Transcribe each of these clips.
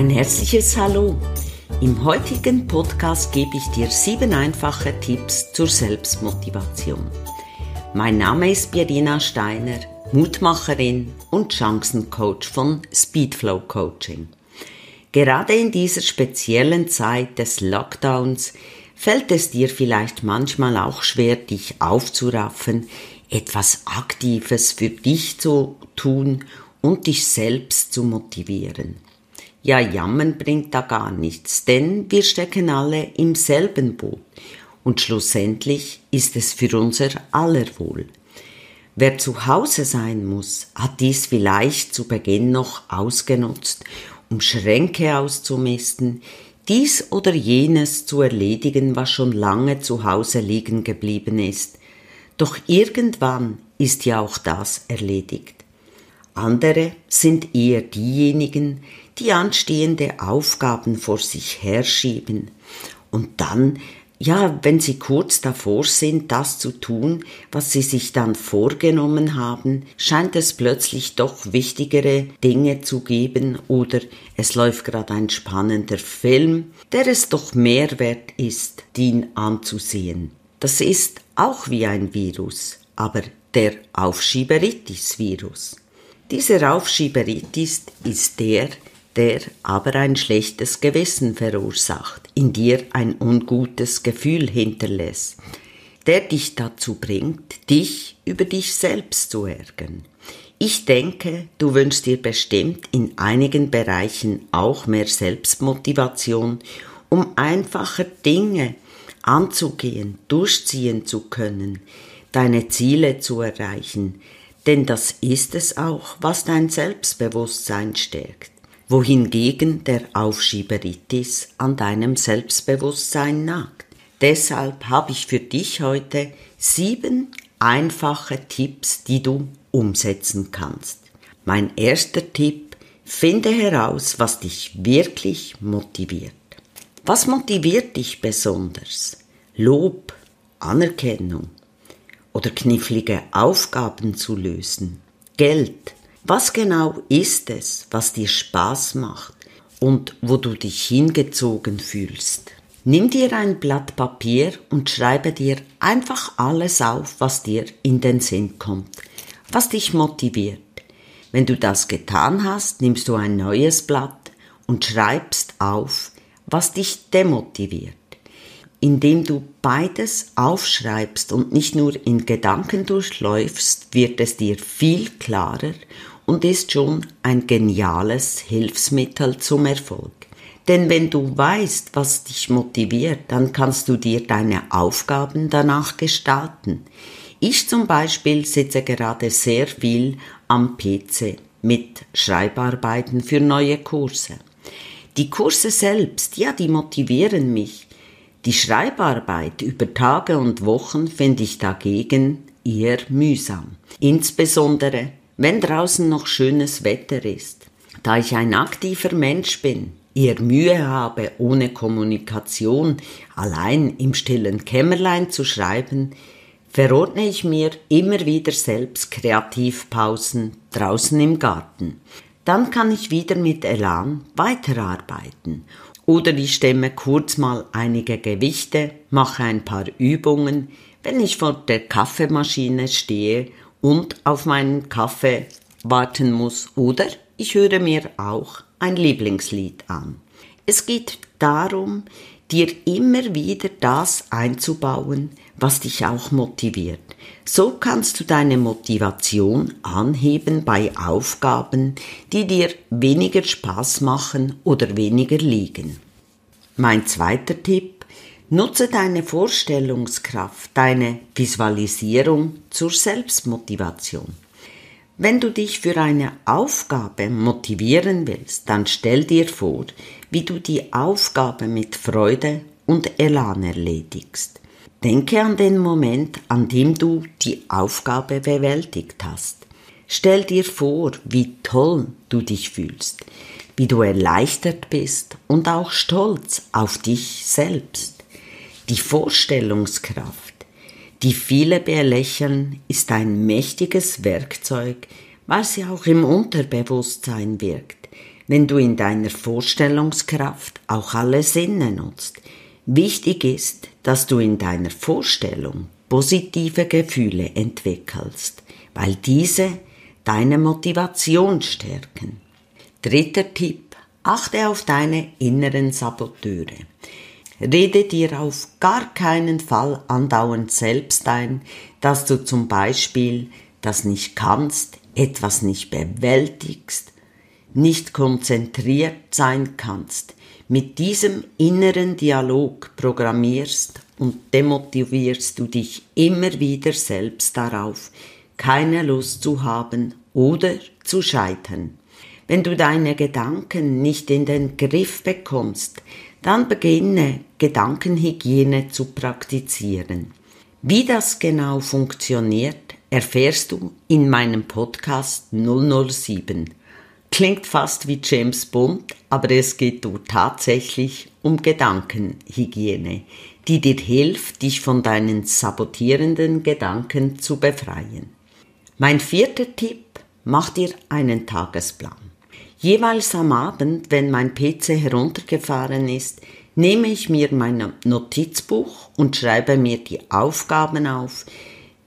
Ein herzliches Hallo. Im heutigen Podcast gebe ich dir sieben einfache Tipps zur Selbstmotivation. Mein Name ist Birina Steiner, Mutmacherin und Chancencoach von Speedflow Coaching. Gerade in dieser speziellen Zeit des Lockdowns fällt es dir vielleicht manchmal auch schwer, dich aufzuraffen, etwas Aktives für dich zu tun und dich selbst zu motivieren. Ja, jammern bringt da gar nichts, denn wir stecken alle im selben Boot und schlussendlich ist es für unser aller Wohl. Wer zu Hause sein muss, hat dies vielleicht zu Beginn noch ausgenutzt, um Schränke auszumisten, dies oder jenes zu erledigen, was schon lange zu Hause liegen geblieben ist. Doch irgendwann ist ja auch das erledigt. Andere sind eher diejenigen, die anstehende Aufgaben vor sich herschieben und dann, ja, wenn sie kurz davor sind, das zu tun, was sie sich dann vorgenommen haben, scheint es plötzlich doch wichtigere Dinge zu geben oder es läuft gerade ein spannender Film, der es doch mehr wert ist, den anzusehen. Das ist auch wie ein Virus, aber der Aufschieberitis-Virus. Dieser Aufschieberitis ist der, der aber ein schlechtes Gewissen verursacht, in dir ein ungutes Gefühl hinterlässt, der dich dazu bringt, dich über dich selbst zu ärgern. Ich denke, du wünschst dir bestimmt in einigen Bereichen auch mehr Selbstmotivation, um einfacher Dinge anzugehen, durchziehen zu können, deine Ziele zu erreichen, denn das ist es auch, was dein Selbstbewusstsein stärkt, wohingegen der Aufschieberitis an deinem Selbstbewusstsein nagt. Deshalb habe ich für dich heute sieben einfache Tipps, die du umsetzen kannst. Mein erster Tipp, finde heraus, was dich wirklich motiviert. Was motiviert dich besonders? Lob, Anerkennung, oder knifflige Aufgaben zu lösen. Geld. Was genau ist es, was dir Spaß macht und wo du dich hingezogen fühlst? Nimm dir ein Blatt Papier und schreibe dir einfach alles auf, was dir in den Sinn kommt, was dich motiviert. Wenn du das getan hast, nimmst du ein neues Blatt und schreibst auf, was dich demotiviert indem du beides aufschreibst und nicht nur in Gedanken durchläufst, wird es dir viel klarer und ist schon ein geniales Hilfsmittel zum Erfolg. Denn wenn du weißt, was dich motiviert, dann kannst du dir deine Aufgaben danach gestalten. Ich zum Beispiel sitze gerade sehr viel am PC mit Schreibarbeiten für neue Kurse. Die Kurse selbst, ja, die motivieren mich. Die Schreibarbeit über Tage und Wochen finde ich dagegen eher mühsam. Insbesondere, wenn draußen noch schönes Wetter ist. Da ich ein aktiver Mensch bin, eher Mühe habe, ohne Kommunikation allein im stillen Kämmerlein zu schreiben, verordne ich mir immer wieder selbst Kreativpausen draußen im Garten. Dann kann ich wieder mit Elan weiterarbeiten oder ich stemme kurz mal einige Gewichte, mache ein paar Übungen, wenn ich vor der Kaffeemaschine stehe und auf meinen Kaffee warten muss. Oder ich höre mir auch ein Lieblingslied an. Es geht darum, dir immer wieder das einzubauen, was dich auch motiviert. So kannst du deine Motivation anheben bei Aufgaben, die dir weniger Spaß machen oder weniger liegen. Mein zweiter Tipp, nutze deine Vorstellungskraft, deine Visualisierung zur Selbstmotivation. Wenn du dich für eine Aufgabe motivieren willst, dann stell dir vor, wie du die Aufgabe mit Freude und Elan erledigst. Denke an den Moment, an dem du die Aufgabe bewältigt hast. Stell dir vor, wie toll du dich fühlst, wie du erleichtert bist und auch stolz auf dich selbst. Die Vorstellungskraft, die viele belächeln, ist ein mächtiges Werkzeug, weil sie auch im Unterbewusstsein wirkt. wenn du in deiner Vorstellungskraft auch alle Sinne nutzt. Wichtig ist, dass du in deiner Vorstellung positive Gefühle entwickelst, weil diese deine Motivation stärken. Dritter Tipp. Achte auf deine inneren Saboteure. Rede dir auf gar keinen Fall andauernd selbst ein, dass du zum Beispiel das nicht kannst, etwas nicht bewältigst, nicht konzentriert sein kannst. Mit diesem inneren Dialog programmierst und demotivierst du dich immer wieder selbst darauf, keine Lust zu haben oder zu scheitern. Wenn du deine Gedanken nicht in den Griff bekommst, dann beginne Gedankenhygiene zu praktizieren. Wie das genau funktioniert, erfährst du in meinem Podcast 007. Klingt fast wie James Bond, aber es geht dort tatsächlich um Gedankenhygiene, die dir hilft, dich von deinen sabotierenden Gedanken zu befreien. Mein vierter Tipp, mach dir einen Tagesplan. Jeweils am Abend, wenn mein PC heruntergefahren ist, nehme ich mir mein Notizbuch und schreibe mir die Aufgaben auf,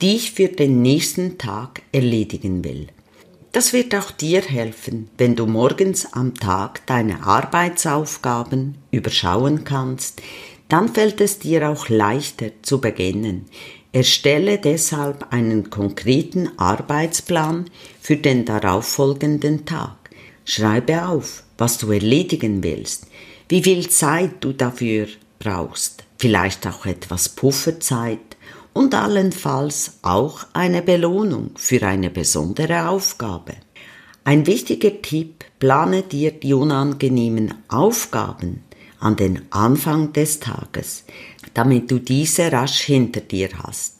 die ich für den nächsten Tag erledigen will. Das wird auch dir helfen, wenn du morgens am Tag deine Arbeitsaufgaben überschauen kannst, dann fällt es dir auch leichter zu beginnen. Erstelle deshalb einen konkreten Arbeitsplan für den darauffolgenden Tag. Schreibe auf, was du erledigen willst, wie viel Zeit du dafür brauchst, vielleicht auch etwas Pufferzeit und allenfalls auch eine Belohnung für eine besondere Aufgabe. Ein wichtiger Tipp, plane dir die unangenehmen Aufgaben an den Anfang des Tages, damit du diese rasch hinter dir hast.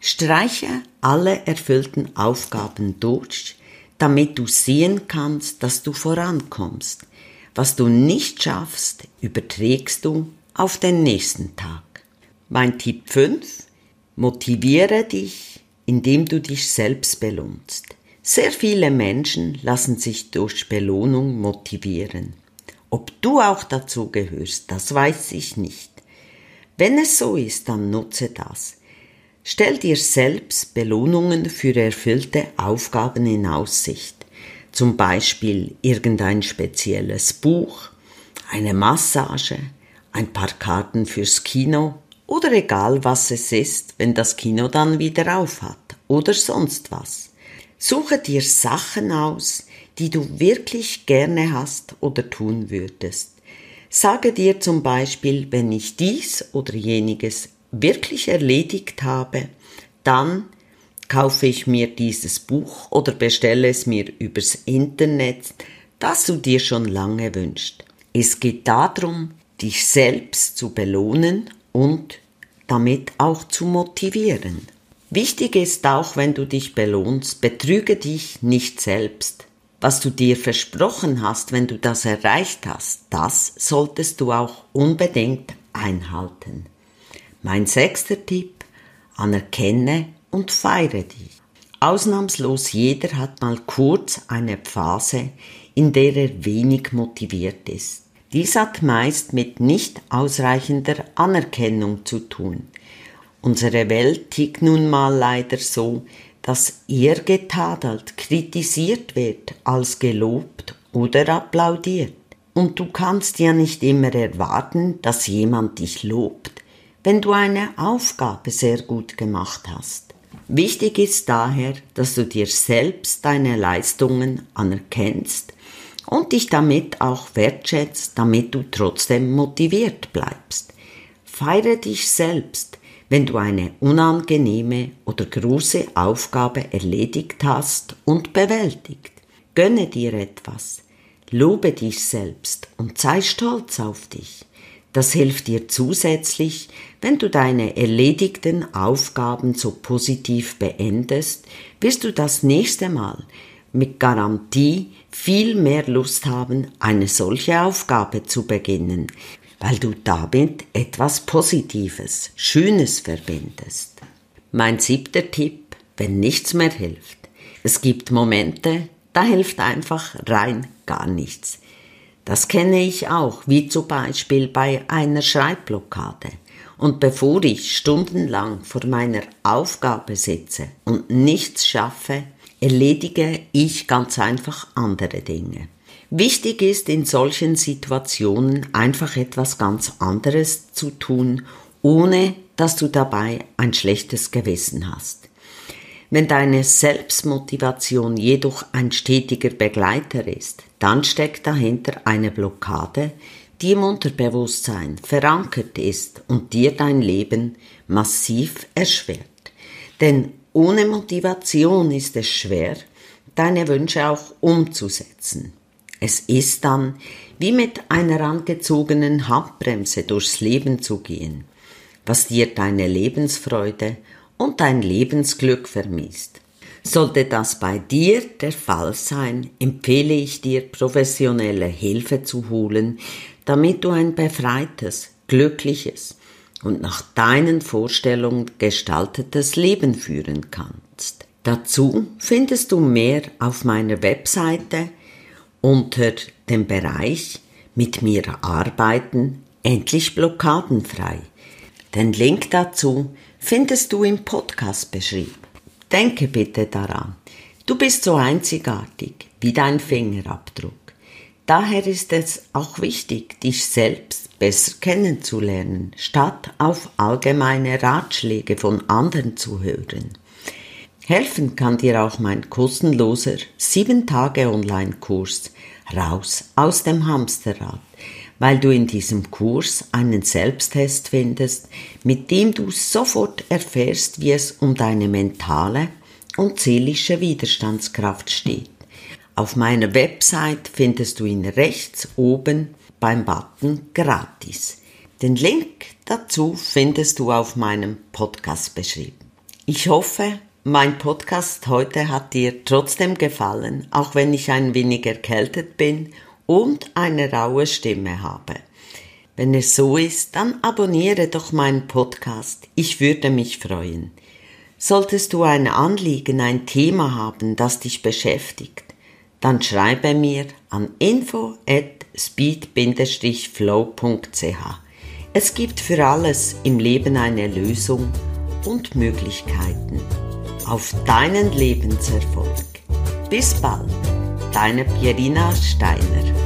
Streiche alle erfüllten Aufgaben durch, damit du sehen kannst, dass du vorankommst. Was du nicht schaffst, überträgst du auf den nächsten Tag. Mein Tipp 5. Motiviere dich, indem du dich selbst belohnst. Sehr viele Menschen lassen sich durch Belohnung motivieren. Ob du auch dazu gehörst, das weiß ich nicht. Wenn es so ist, dann nutze das. Stell dir selbst Belohnungen für erfüllte Aufgaben in Aussicht, zum Beispiel irgendein spezielles Buch, eine Massage, ein paar Karten fürs Kino oder egal was es ist, wenn das Kino dann wieder auf hat oder sonst was. Suche dir Sachen aus, die du wirklich gerne hast oder tun würdest. Sage dir zum Beispiel, wenn ich dies oder jeniges wirklich erledigt habe, dann kaufe ich mir dieses Buch oder bestelle es mir übers Internet, das du dir schon lange wünschst. Es geht darum, dich selbst zu belohnen und damit auch zu motivieren. Wichtig ist auch, wenn du dich belohnst, betrüge dich nicht selbst. Was du dir versprochen hast, wenn du das erreicht hast, das solltest du auch unbedingt einhalten. Mein sechster Tipp, anerkenne und feiere dich. Ausnahmslos jeder hat mal kurz eine Phase, in der er wenig motiviert ist. Dies hat meist mit nicht ausreichender Anerkennung zu tun. Unsere Welt tickt nun mal leider so, dass eher getadelt, kritisiert wird, als gelobt oder applaudiert. Und du kannst ja nicht immer erwarten, dass jemand dich lobt, wenn du eine Aufgabe sehr gut gemacht hast. Wichtig ist daher, dass du dir selbst deine Leistungen anerkennst und dich damit auch wertschätzt, damit du trotzdem motiviert bleibst. Feiere dich selbst, wenn du eine unangenehme oder große Aufgabe erledigt hast und bewältigt. Gönne dir etwas, lobe dich selbst und sei stolz auf dich. Das hilft dir zusätzlich, wenn du deine erledigten Aufgaben so positiv beendest, wirst du das nächste Mal mit Garantie viel mehr Lust haben, eine solche Aufgabe zu beginnen, weil du damit etwas Positives, Schönes verbindest. Mein siebter Tipp, wenn nichts mehr hilft. Es gibt Momente, da hilft einfach rein gar nichts. Das kenne ich auch, wie zum Beispiel bei einer Schreibblockade. Und bevor ich stundenlang vor meiner Aufgabe sitze und nichts schaffe, erledige ich ganz einfach andere Dinge. Wichtig ist in solchen Situationen einfach etwas ganz anderes zu tun, ohne dass du dabei ein schlechtes Gewissen hast. Wenn deine Selbstmotivation jedoch ein stetiger Begleiter ist, dann steckt dahinter eine Blockade, die im Unterbewusstsein verankert ist und dir dein Leben massiv erschwert. Denn ohne Motivation ist es schwer, deine Wünsche auch umzusetzen. Es ist dann wie mit einer angezogenen Handbremse durchs Leben zu gehen, was dir deine Lebensfreude und dein Lebensglück vermisst. Sollte das bei dir der Fall sein, empfehle ich dir, professionelle Hilfe zu holen, damit du ein befreites, glückliches und nach deinen Vorstellungen gestaltetes Leben führen kannst. Dazu findest du mehr auf meiner Webseite unter dem Bereich Mit mir arbeiten, endlich blockadenfrei. Den Link dazu findest du im Podcast beschrieben. Denke bitte daran, du bist so einzigartig wie dein Fingerabdruck. Daher ist es auch wichtig, dich selbst besser kennenzulernen, statt auf allgemeine Ratschläge von anderen zu hören. Helfen kann dir auch mein kostenloser 7 Tage Online-Kurs Raus aus dem Hamsterrad, weil du in diesem Kurs einen Selbsttest findest, mit dem du sofort erfährst, wie es um deine mentale und seelische Widerstandskraft steht. Auf meiner Website findest du ihn rechts oben beim Button gratis. Den Link dazu findest du auf meinem Podcast beschrieben. Ich hoffe, mein Podcast heute hat dir trotzdem gefallen, auch wenn ich ein wenig erkältet bin und eine raue Stimme habe. Wenn es so ist, dann abonniere doch meinen Podcast. Ich würde mich freuen. Solltest du ein Anliegen, ein Thema haben, das dich beschäftigt, dann schreibe mir an info at speed-flow.ch. Es gibt für alles im Leben eine Lösung und Möglichkeiten. Auf deinen Lebenserfolg. Bis bald! Deine Pierina Steiner.